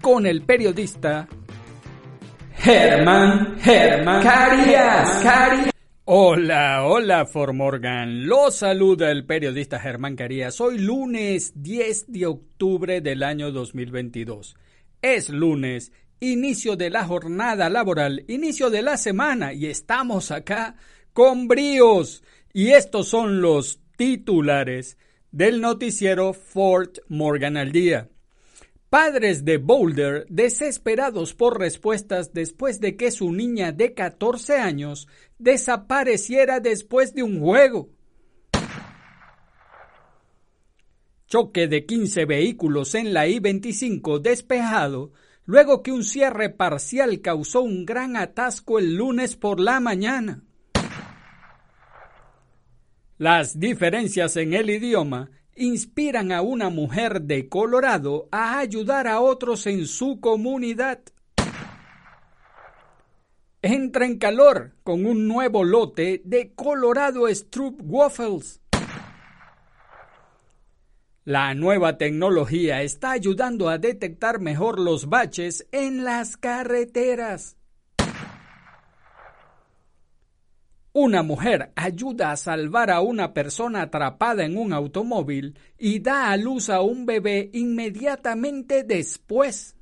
con el periodista Germán Germán Carías. Carías. Hola, hola For Morgan. Lo saluda el periodista Germán Carías. Hoy lunes 10 de octubre del año 2022. Es lunes, inicio de la jornada laboral, inicio de la semana y estamos acá con bríos. Y estos son los titulares del noticiero Fort Morgan al día. Padres de Boulder desesperados por respuestas después de que su niña de 14 años desapareciera después de un juego. Choque de 15 vehículos en la I-25 despejado luego que un cierre parcial causó un gran atasco el lunes por la mañana. Las diferencias en el idioma inspiran a una mujer de Colorado a ayudar a otros en su comunidad. Entra en calor con un nuevo lote de Colorado Stroop Waffles. La nueva tecnología está ayudando a detectar mejor los baches en las carreteras. Una mujer ayuda a salvar a una persona atrapada en un automóvil y da a luz a un bebé inmediatamente después.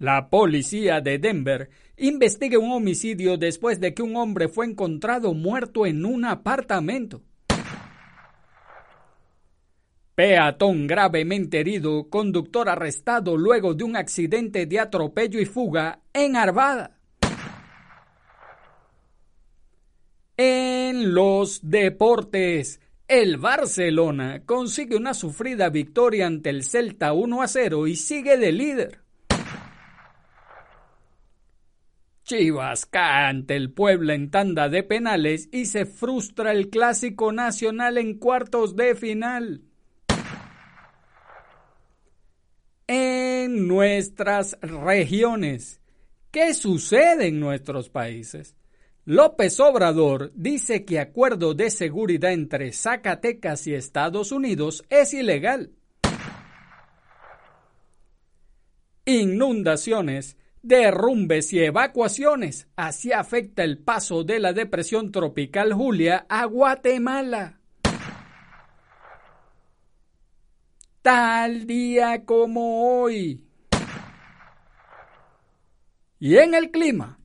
La policía de Denver investiga un homicidio después de que un hombre fue encontrado muerto en un apartamento. Peatón gravemente herido, conductor arrestado luego de un accidente de atropello y fuga en Arvada. En los deportes, el Barcelona consigue una sufrida victoria ante el Celta 1 a 0 y sigue de líder. Chivas cae ante el Puebla en tanda de penales y se frustra el clásico nacional en cuartos de final. En nuestras regiones, ¿qué sucede en nuestros países? López Obrador dice que acuerdo de seguridad entre Zacatecas y Estados Unidos es ilegal. Inundaciones, derrumbes y evacuaciones. Así afecta el paso de la depresión tropical Julia a Guatemala. Tal día como hoy. Y en el clima.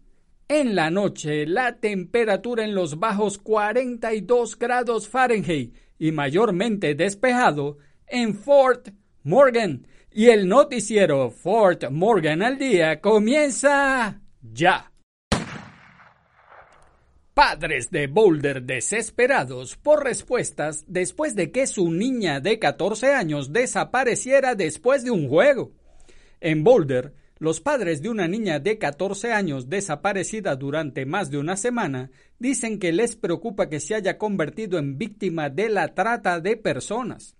En la noche, la temperatura en los bajos 42 grados Fahrenheit y mayormente despejado en Fort Morgan. Y el noticiero Fort Morgan al día comienza ya. Padres de Boulder desesperados por respuestas después de que su niña de 14 años desapareciera después de un juego. En Boulder, los padres de una niña de 14 años desaparecida durante más de una semana dicen que les preocupa que se haya convertido en víctima de la trata de personas.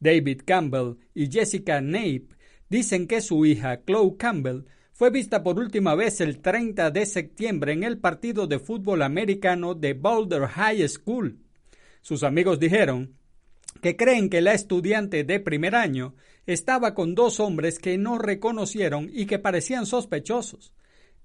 David Campbell y Jessica Nape dicen que su hija, Chloe Campbell, fue vista por última vez el 30 de septiembre en el partido de fútbol americano de Boulder High School. Sus amigos dijeron que creen que la estudiante de primer año estaba con dos hombres que no reconocieron y que parecían sospechosos.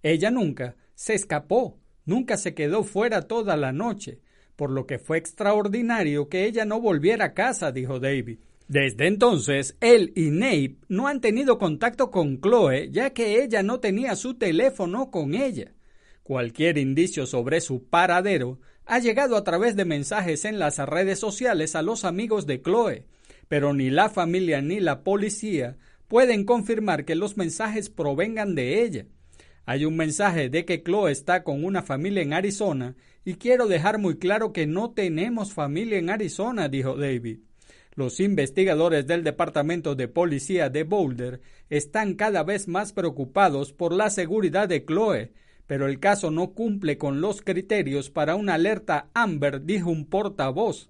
Ella nunca se escapó, nunca se quedó fuera toda la noche, por lo que fue extraordinario que ella no volviera a casa, dijo David. Desde entonces, él y Nape no han tenido contacto con Chloe, ya que ella no tenía su teléfono con ella. Cualquier indicio sobre su paradero ha llegado a través de mensajes en las redes sociales a los amigos de Chloe, pero ni la familia ni la policía pueden confirmar que los mensajes provengan de ella. Hay un mensaje de que Chloe está con una familia en Arizona y quiero dejar muy claro que no tenemos familia en Arizona, dijo David. Los investigadores del Departamento de Policía de Boulder están cada vez más preocupados por la seguridad de Chloe, pero el caso no cumple con los criterios para una alerta Amber, dijo un portavoz.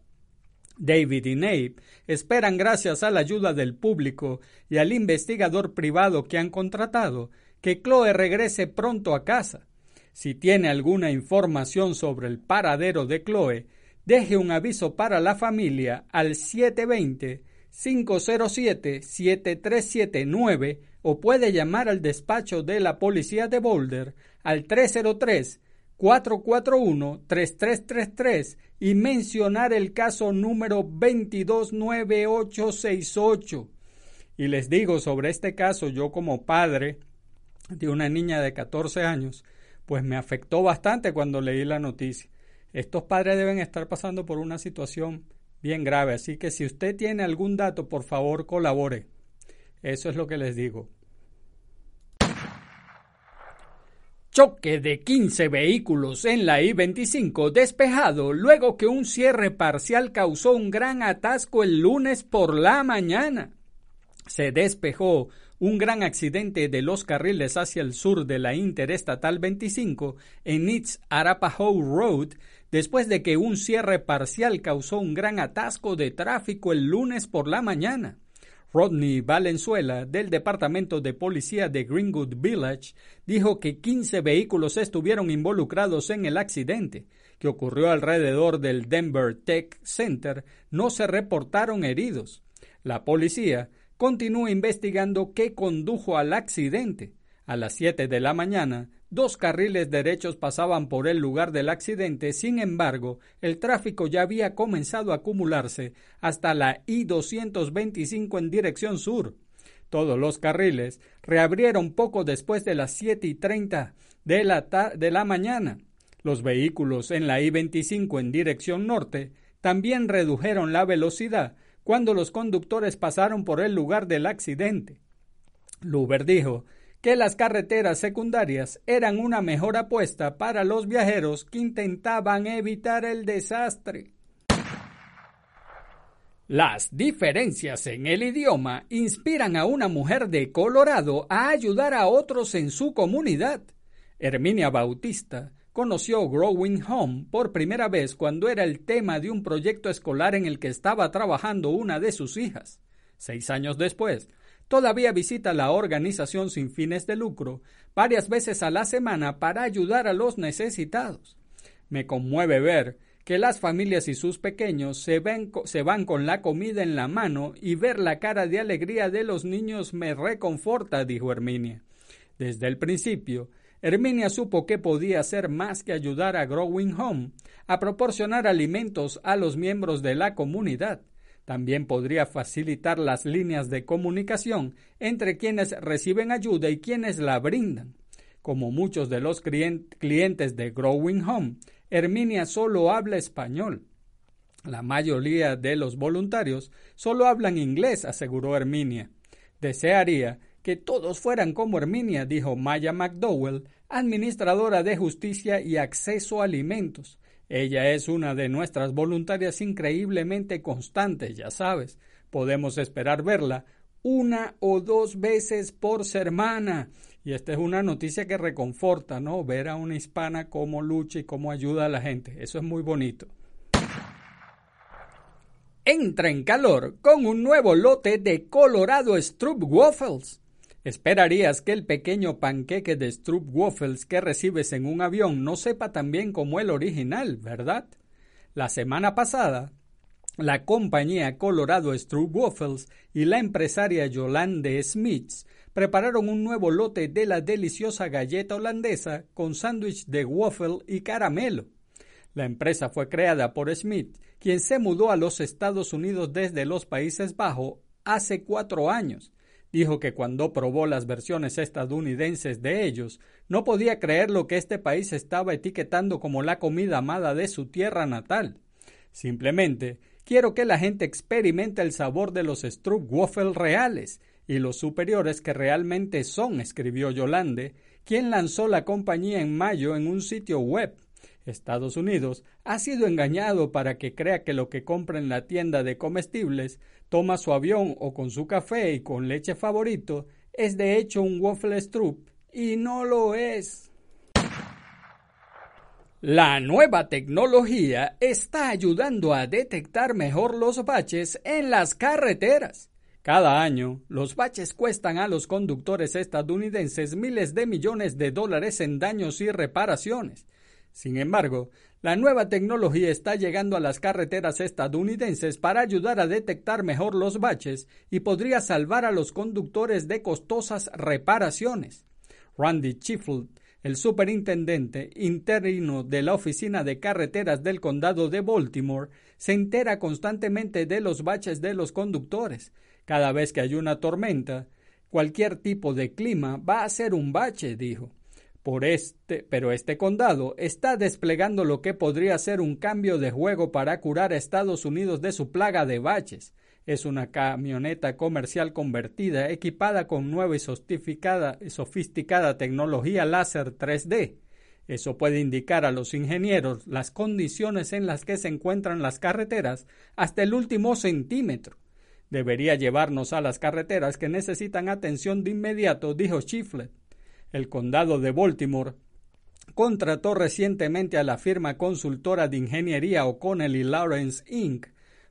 David y Nate esperan, gracias a la ayuda del público y al investigador privado que han contratado, que Chloe regrese pronto a casa. Si tiene alguna información sobre el paradero de Chloe, deje un aviso para la familia al 720-507-7379 o puede llamar al despacho de la policía de Boulder al 303 441-3333 y mencionar el caso número 229868. Y les digo sobre este caso, yo como padre de una niña de 14 años, pues me afectó bastante cuando leí la noticia. Estos padres deben estar pasando por una situación bien grave, así que si usted tiene algún dato, por favor colabore. Eso es lo que les digo. Choque de 15 vehículos en la I-25 despejado luego que un cierre parcial causó un gran atasco el lunes por la mañana. Se despejó un gran accidente de los carriles hacia el sur de la Interestatal 25 en East Arapahoe Road después de que un cierre parcial causó un gran atasco de tráfico el lunes por la mañana. Rodney Valenzuela, del Departamento de Policía de Greenwood Village, dijo que 15 vehículos estuvieron involucrados en el accidente, que ocurrió alrededor del Denver Tech Center. No se reportaron heridos. La policía continúa investigando qué condujo al accidente. A las 7 de la mañana, Dos carriles derechos pasaban por el lugar del accidente, sin embargo, el tráfico ya había comenzado a acumularse hasta la I-225 en dirección sur. Todos los carriles reabrieron poco después de las 7 y 30 de la, de la mañana. Los vehículos en la I-25 en dirección norte también redujeron la velocidad cuando los conductores pasaron por el lugar del accidente. Luber dijo que las carreteras secundarias eran una mejor apuesta para los viajeros que intentaban evitar el desastre. Las diferencias en el idioma inspiran a una mujer de Colorado a ayudar a otros en su comunidad. Herminia Bautista conoció Growing Home por primera vez cuando era el tema de un proyecto escolar en el que estaba trabajando una de sus hijas. Seis años después, todavía visita la organización sin fines de lucro varias veces a la semana para ayudar a los necesitados. Me conmueve ver que las familias y sus pequeños se, van con la comida en la mano y ver la cara de alegría de los niños me reconforta, dijo Herminia. Desde el principio, Herminia supo que podía hacer más que ayudar a Growing Home a proporcionar alimentos a los miembros de la comunidad. También podría facilitar las líneas de comunicación entre quienes reciben ayuda y quienes la brindan. Como muchos de los clientes de Growing Home, Herminia solo habla español. La mayoría de los voluntarios solo hablan inglés, aseguró Herminia. Desearía que todos fueran como Herminia, dijo Maya McDowell, administradora de justicia y acceso a alimentos. Ella es una de nuestras voluntarias increíblemente constantes, ya sabes. Podemos esperar verla una o dos veces por semana. Y esta es una noticia que reconforta, ¿no? Ver a una hispana cómo lucha y cómo ayuda a la gente. Eso es muy bonito. Entra en calor con un nuevo lote de Colorado Stroop Waffles. Esperarías que el pequeño panqueque de Stroop Waffles que recibes en un avión no sepa tan bien como el original, ¿verdad? La semana pasada, la compañía Colorado Stroop Waffles y la empresaria Yolande Smiths prepararon un nuevo lote de la deliciosa galleta holandesa con sándwich de waffle y caramelo. La empresa fue creada por Smith, quien se mudó a los Estados Unidos desde los Países Bajos hace cuatro años dijo que cuando probó las versiones estadounidenses de ellos, no podía creer lo que este país estaba etiquetando como la comida amada de su tierra natal. Simplemente quiero que la gente experimente el sabor de los Waffle reales y los superiores que realmente son, escribió Yolande, quien lanzó la compañía en mayo en un sitio web. Estados Unidos ha sido engañado para que crea que lo que compra en la tienda de comestibles toma su avión o con su café y con leche favorito es de hecho un waffle stroop y no lo es. La nueva tecnología está ayudando a detectar mejor los baches en las carreteras. Cada año, los baches cuestan a los conductores estadounidenses miles de millones de dólares en daños y reparaciones. Sin embargo, la nueva tecnología está llegando a las carreteras estadounidenses para ayudar a detectar mejor los baches y podría salvar a los conductores de costosas reparaciones. Randy Chiffle, el superintendente interino de la Oficina de Carreteras del Condado de Baltimore, se entera constantemente de los baches de los conductores. Cada vez que hay una tormenta, cualquier tipo de clima va a ser un bache, dijo. Por este, pero este condado está desplegando lo que podría ser un cambio de juego para curar a Estados Unidos de su plaga de baches. Es una camioneta comercial convertida equipada con nueva y sofisticada, tecnología láser 3D. Eso puede indicar a los ingenieros las condiciones en las que se encuentran las carreteras hasta el último centímetro. Debería llevarnos a las carreteras que necesitan atención de inmediato, dijo Chiflet el condado de Baltimore, contrató recientemente a la firma consultora de ingeniería O'Connell y Lawrence Inc.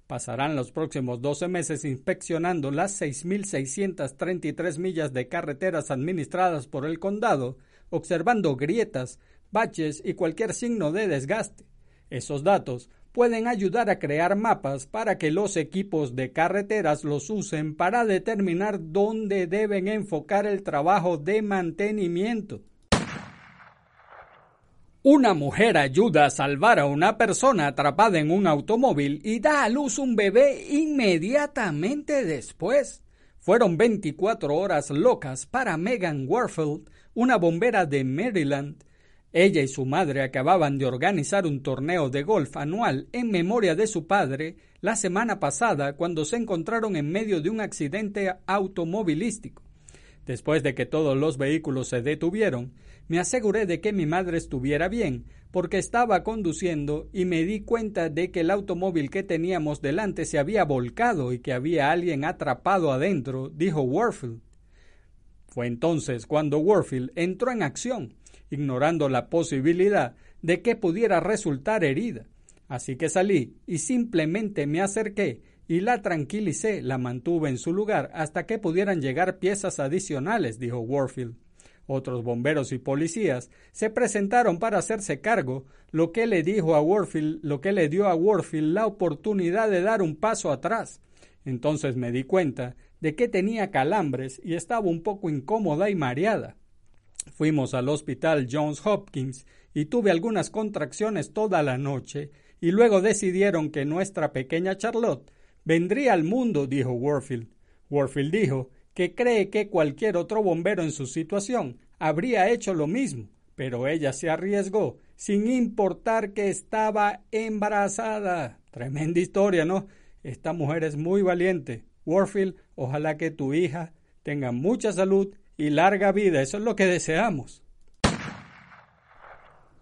Pasarán los próximos 12 meses inspeccionando las 6.633 millas de carreteras administradas por el condado, observando grietas, baches y cualquier signo de desgaste. Esos datos pueden ayudar a crear mapas para que los equipos de carreteras los usen para determinar dónde deben enfocar el trabajo de mantenimiento. Una mujer ayuda a salvar a una persona atrapada en un automóvil y da a luz un bebé inmediatamente después. Fueron 24 horas locas para Megan Warfield, una bombera de Maryland, ella y su madre acababan de organizar un torneo de golf anual en memoria de su padre la semana pasada cuando se encontraron en medio de un accidente automovilístico. Después de que todos los vehículos se detuvieron, me aseguré de que mi madre estuviera bien, porque estaba conduciendo y me di cuenta de que el automóvil que teníamos delante se había volcado y que había alguien atrapado adentro, dijo Warfield. Fue entonces cuando Warfield entró en acción ignorando la posibilidad de que pudiera resultar herida. Así que salí y simplemente me acerqué y la tranquilicé, la mantuve en su lugar hasta que pudieran llegar piezas adicionales, dijo Warfield. Otros bomberos y policías se presentaron para hacerse cargo, lo que le dijo a Warfield, lo que le dio a Warfield la oportunidad de dar un paso atrás. Entonces me di cuenta de que tenía calambres y estaba un poco incómoda y mareada. Fuimos al hospital Johns Hopkins y tuve algunas contracciones toda la noche y luego decidieron que nuestra pequeña Charlotte vendría al mundo, dijo Warfield. Warfield dijo que cree que cualquier otro bombero en su situación habría hecho lo mismo, pero ella se arriesgó sin importar que estaba embarazada. Tremenda historia, ¿no? Esta mujer es muy valiente. Warfield, ojalá que tu hija tenga mucha salud y larga vida. Eso es lo que deseamos.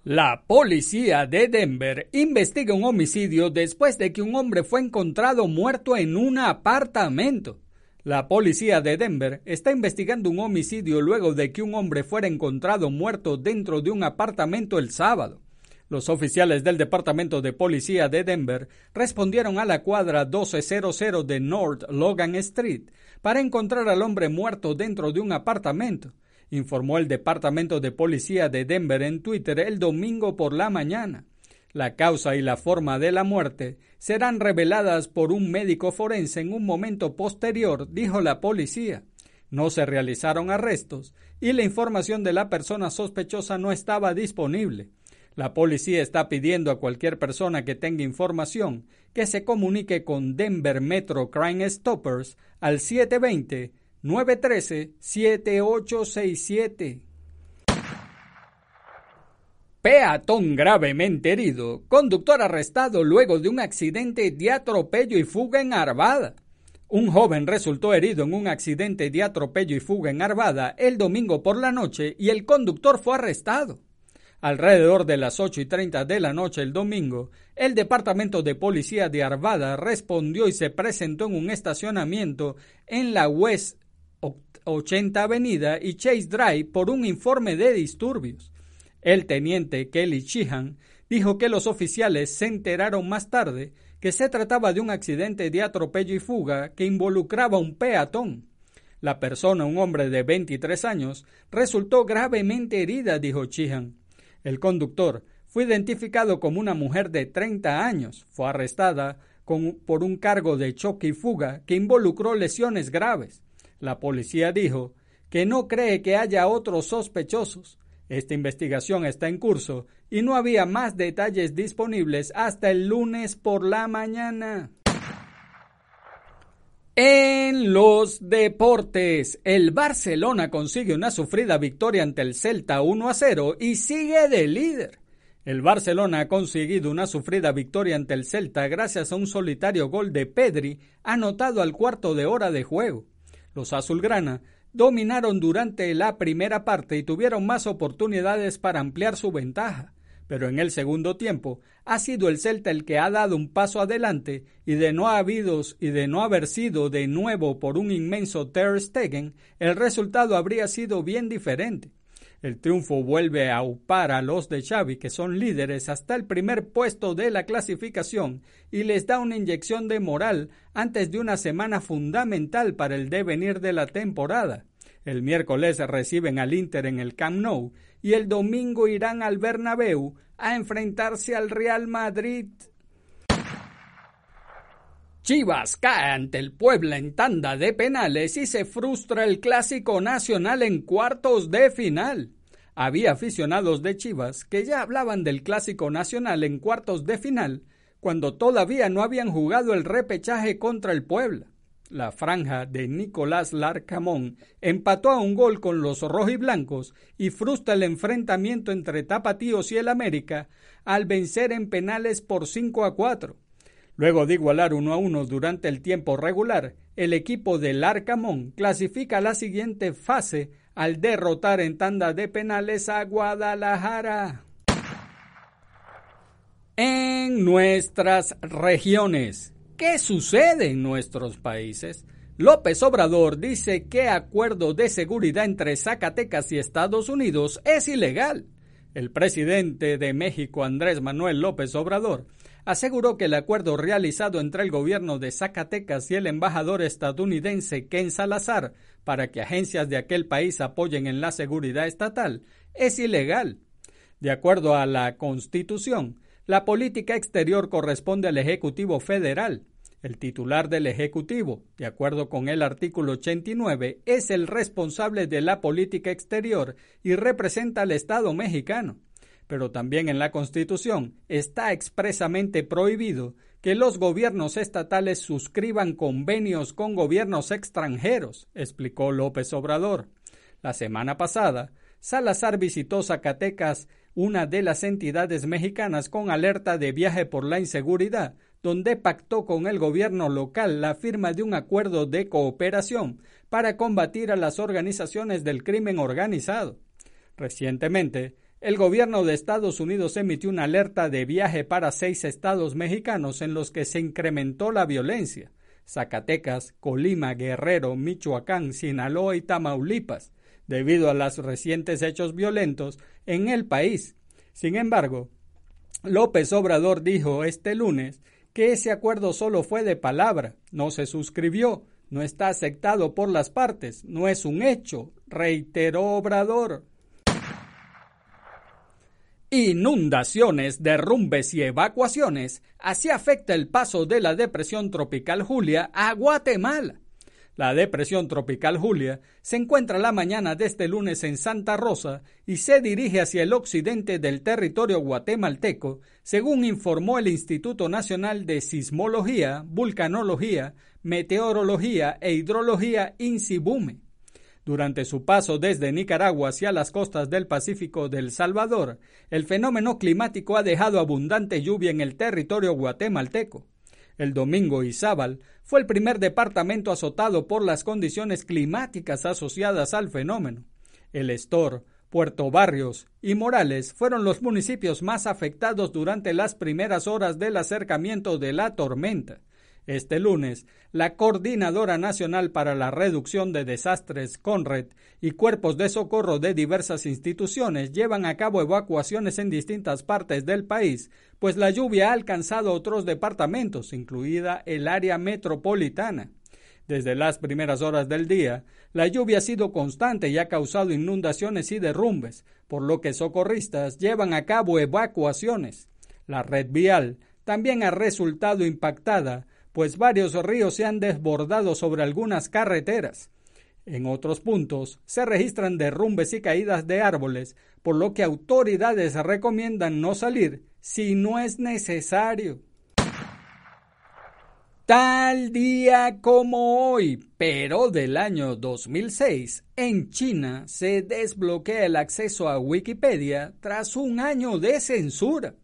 La policía de Denver investiga un homicidio después de que un hombre fue encontrado muerto en un apartamento. La policía de Denver está investigando un homicidio luego de que un hombre fuera encontrado muerto dentro de un apartamento el sábado. Los oficiales del Departamento de Policía de Denver respondieron a la cuadra 1200 de North Logan Street para encontrar al hombre muerto dentro de un apartamento, informó el Departamento de Policía de Denver en Twitter el domingo por la mañana. La causa y la forma de la muerte serán reveladas por un médico forense en un momento posterior, dijo la policía. No se realizaron arrestos y la información de la persona sospechosa no estaba disponible. La policía está pidiendo a cualquier persona que tenga información que se comunique con Denver Metro Crime Stoppers al 720 913-7867. Peatón gravemente herido. Conductor arrestado luego de un accidente de atropello y fuga en Arvada. Un joven resultó herido en un accidente de atropello y fuga en Arvada el domingo por la noche y el conductor fue arrestado. Alrededor de las 8 y 30 de la noche el domingo, el Departamento de Policía de Arvada respondió y se presentó en un estacionamiento en la West 80 Avenida y Chase Drive por un informe de disturbios. El teniente Kelly Sheehan dijo que los oficiales se enteraron más tarde que se trataba de un accidente de atropello y fuga que involucraba un peatón. La persona, un hombre de 23 años, resultó gravemente herida, dijo Sheehan. El conductor fue identificado como una mujer de 30 años. Fue arrestada por un cargo de choque y fuga que involucró lesiones graves. La policía dijo que no cree que haya otros sospechosos. Esta investigación está en curso y no había más detalles disponibles hasta el lunes por la mañana. En los deportes, el Barcelona consigue una sufrida victoria ante el Celta 1 a 0 y sigue de líder. El Barcelona ha conseguido una sufrida victoria ante el Celta gracias a un solitario gol de Pedri anotado al cuarto de hora de juego. Los azulgrana dominaron durante la primera parte y tuvieron más oportunidades para ampliar su ventaja. Pero en el segundo tiempo ha sido el Celta el que ha dado un paso adelante y de no habidos y de no haber sido de nuevo por un inmenso Ter Stegen, el resultado habría sido bien diferente. El triunfo vuelve a upar a los de Xavi, que son líderes hasta el primer puesto de la clasificación, y les da una inyección de moral antes de una semana fundamental para el devenir de la temporada. El miércoles reciben al Inter en el Camp Nou y el domingo irán al Bernabéu a enfrentarse al Real Madrid. Chivas cae ante el Puebla en tanda de penales y se frustra el clásico nacional en cuartos de final. Había aficionados de Chivas que ya hablaban del clásico nacional en cuartos de final cuando todavía no habían jugado el repechaje contra el Puebla. La franja de Nicolás Larcamón empató a un gol con los rojiblancos y frustra el enfrentamiento entre Tapatíos y el América al vencer en penales por 5 a 4. Luego de igualar uno a uno durante el tiempo regular, el equipo del Arcamón clasifica la siguiente fase al derrotar en tanda de penales a Guadalajara. En nuestras regiones, ¿qué sucede en nuestros países? López Obrador dice que acuerdo de seguridad entre Zacatecas y Estados Unidos es ilegal. El presidente de México, Andrés Manuel López Obrador, aseguró que el acuerdo realizado entre el gobierno de Zacatecas y el embajador estadounidense Ken Salazar para que agencias de aquel país apoyen en la seguridad estatal es ilegal. De acuerdo a la Constitución, la política exterior corresponde al Ejecutivo Federal. El titular del Ejecutivo, de acuerdo con el artículo 89, es el responsable de la política exterior y representa al Estado mexicano pero también en la Constitución está expresamente prohibido que los gobiernos estatales suscriban convenios con gobiernos extranjeros, explicó López Obrador. La semana pasada, Salazar visitó Zacatecas, una de las entidades mexicanas con alerta de viaje por la inseguridad, donde pactó con el gobierno local la firma de un acuerdo de cooperación para combatir a las organizaciones del crimen organizado. Recientemente, el gobierno de Estados Unidos emitió una alerta de viaje para seis estados mexicanos en los que se incrementó la violencia. Zacatecas, Colima, Guerrero, Michoacán, Sinaloa y Tamaulipas, debido a los recientes hechos violentos en el país. Sin embargo, López Obrador dijo este lunes que ese acuerdo solo fue de palabra, no se suscribió, no está aceptado por las partes, no es un hecho, reiteró Obrador. Inundaciones, derrumbes y evacuaciones. Así afecta el paso de la depresión tropical Julia a Guatemala. La depresión tropical Julia se encuentra la mañana de este lunes en Santa Rosa y se dirige hacia el occidente del territorio guatemalteco, según informó el Instituto Nacional de Sismología, Vulcanología, Meteorología e Hidrología INSIBUME. Durante su paso desde Nicaragua hacia las costas del Pacífico del Salvador, el fenómeno climático ha dejado abundante lluvia en el territorio guatemalteco. El domingo Izábal fue el primer departamento azotado por las condiciones climáticas asociadas al fenómeno. El Estor, Puerto Barrios y Morales fueron los municipios más afectados durante las primeras horas del acercamiento de la tormenta. Este lunes, la Coordinadora Nacional para la Reducción de Desastres, CONRED, y cuerpos de socorro de diversas instituciones llevan a cabo evacuaciones en distintas partes del país, pues la lluvia ha alcanzado otros departamentos, incluida el área metropolitana. Desde las primeras horas del día, la lluvia ha sido constante y ha causado inundaciones y derrumbes, por lo que socorristas llevan a cabo evacuaciones. La red vial también ha resultado impactada pues varios ríos se han desbordado sobre algunas carreteras. En otros puntos se registran derrumbes y caídas de árboles, por lo que autoridades recomiendan no salir si no es necesario. Tal día como hoy, pero del año 2006, en China se desbloquea el acceso a Wikipedia tras un año de censura.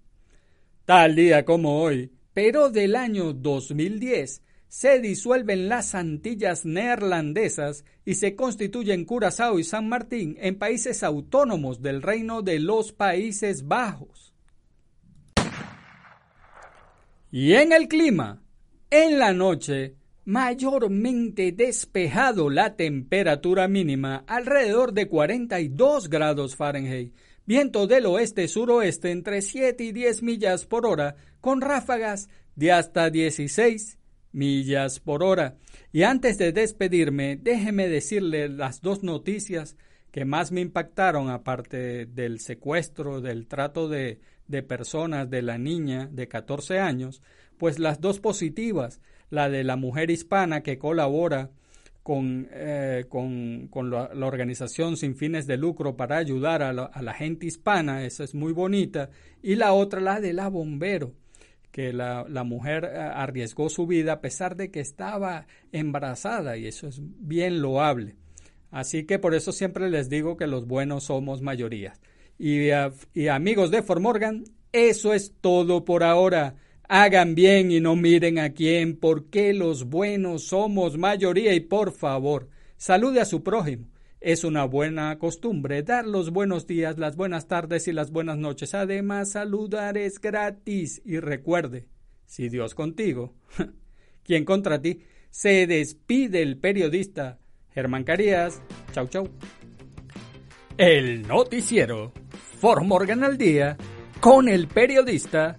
Tal día como hoy, pero del año 2010 se disuelven las Antillas neerlandesas y se constituyen Curazao y San Martín en países autónomos del Reino de los Países Bajos. Y en el clima, en la noche, mayormente despejado la temperatura mínima alrededor de 42 grados Fahrenheit viento del oeste-suroeste entre 7 y 10 millas por hora, con ráfagas de hasta 16 millas por hora. Y antes de despedirme, déjeme decirle las dos noticias que más me impactaron, aparte del secuestro, del trato de, de personas de la niña de 14 años, pues las dos positivas, la de la mujer hispana que colabora con, eh, con, con la, organización sin fines de lucro para ayudar a la, gente hispana, esa es muy bonita, y la otra, la de la bombero, que la, la, mujer eh, arriesgó su vida a pesar de que estaba embarazada, y eso es bien loable. Así que por eso siempre les digo que los buenos somos mayoría. Y, y amigos de Formorgan, eso es todo por ahora. Hagan bien y no miren a quién, porque los buenos somos mayoría y por favor, salude a su prójimo. Es una buena costumbre dar los buenos días, las buenas tardes y las buenas noches. Además, saludar es gratis. Y recuerde, si Dios contigo, ¿quién contra ti? Se despide el periodista Germán Carías. Chau, chau. El noticiero Formorgan al día con el periodista